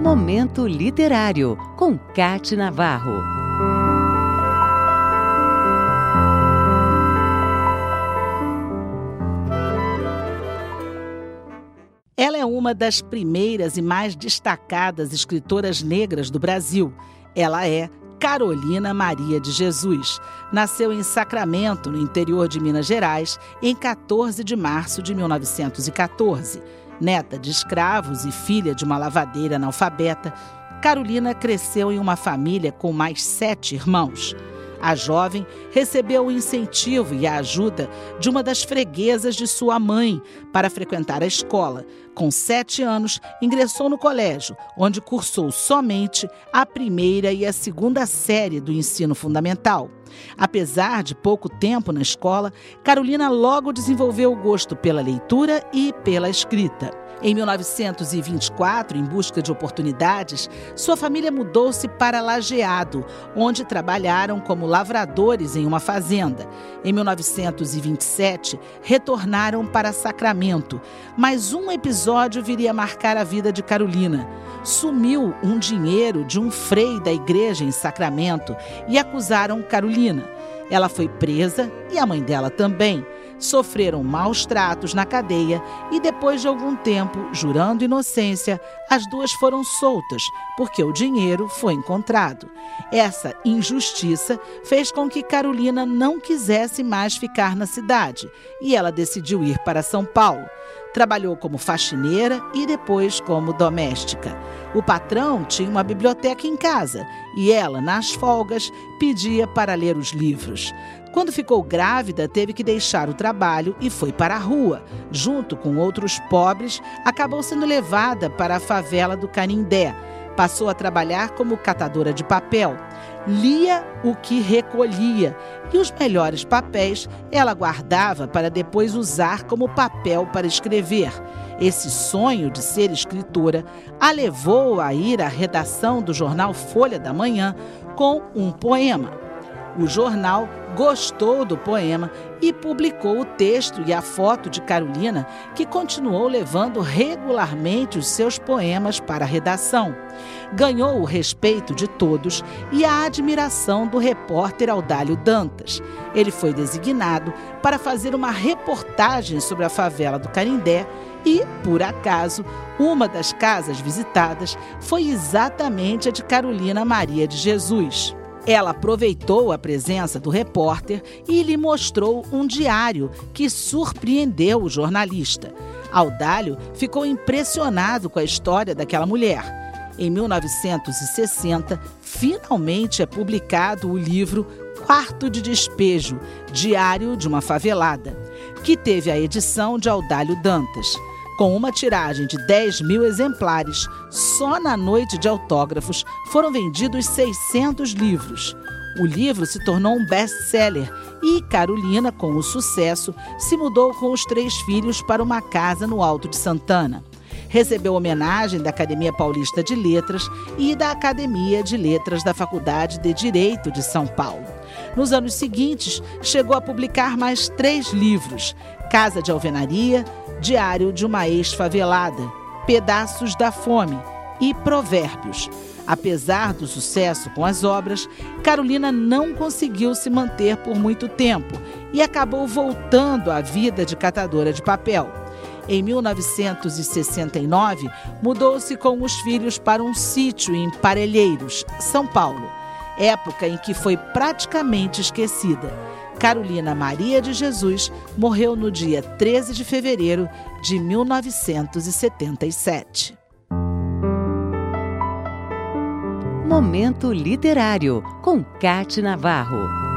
Momento Literário, com Cate Navarro. Ela é uma das primeiras e mais destacadas escritoras negras do Brasil. Ela é Carolina Maria de Jesus. Nasceu em Sacramento, no interior de Minas Gerais, em 14 de março de 1914. Neta de escravos e filha de uma lavadeira analfabeta, Carolina cresceu em uma família com mais sete irmãos. A jovem recebeu o incentivo e a ajuda de uma das freguesas de sua mãe para frequentar a escola. Com sete anos, ingressou no colégio, onde cursou somente a primeira e a segunda série do ensino fundamental. Apesar de pouco tempo na escola, Carolina logo desenvolveu o gosto pela leitura e pela escrita. Em 1924, em busca de oportunidades, sua família mudou-se para Lajeado, onde trabalharam como lavradores em uma fazenda. Em 1927, retornaram para Sacramento, mas um episódio viria a marcar a vida de Carolina. Sumiu um dinheiro de um frei da igreja em Sacramento e acusaram Carolina. Ela foi presa e a mãe dela também sofreram maus tratos na cadeia e, depois de algum tempo, jurando inocência, as duas foram soltas porque o dinheiro foi encontrado. Essa injustiça fez com que Carolina não quisesse mais ficar na cidade e ela decidiu ir para São Paulo. Trabalhou como faxineira e depois como doméstica. O patrão tinha uma biblioteca em casa e ela, nas folgas, pedia para ler os livros. Quando ficou grávida, teve que deixar o trabalho e foi para a rua. Junto com outros pobres, acabou sendo levada para a favela do Canindé. Passou a trabalhar como catadora de papel. Lia o que recolhia e os melhores papéis ela guardava para depois usar como papel para escrever. Esse sonho de ser escritora a levou a ir à redação do jornal Folha da Manhã com um poema. O jornal gostou do poema e publicou o texto e a foto de Carolina, que continuou levando regularmente os seus poemas para a redação. Ganhou o respeito de todos e a admiração do repórter Audálio Dantas. Ele foi designado para fazer uma reportagem sobre a favela do Carindé e, por acaso, uma das casas visitadas foi exatamente a de Carolina Maria de Jesus. Ela aproveitou a presença do repórter e lhe mostrou um diário que surpreendeu o jornalista. Audálio ficou impressionado com a história daquela mulher. Em 1960, finalmente é publicado o livro Quarto de Despejo Diário de uma Favelada, que teve a edição de Audálio Dantas. Com uma tiragem de 10 mil exemplares, só na noite de autógrafos foram vendidos 600 livros. O livro se tornou um best-seller e Carolina, com o sucesso, se mudou com os três filhos para uma casa no Alto de Santana. Recebeu homenagem da Academia Paulista de Letras e da Academia de Letras da Faculdade de Direito de São Paulo. Nos anos seguintes, chegou a publicar mais três livros: Casa de Alvenaria, Diário de uma Ex-Favelada, Pedaços da Fome e Provérbios. Apesar do sucesso com as obras, Carolina não conseguiu se manter por muito tempo e acabou voltando à vida de catadora de papel. Em 1969, mudou-se com os filhos para um sítio em Parelheiros, São Paulo, época em que foi praticamente esquecida. Carolina Maria de Jesus morreu no dia 13 de fevereiro de 1977. Momento Literário, com Cate Navarro.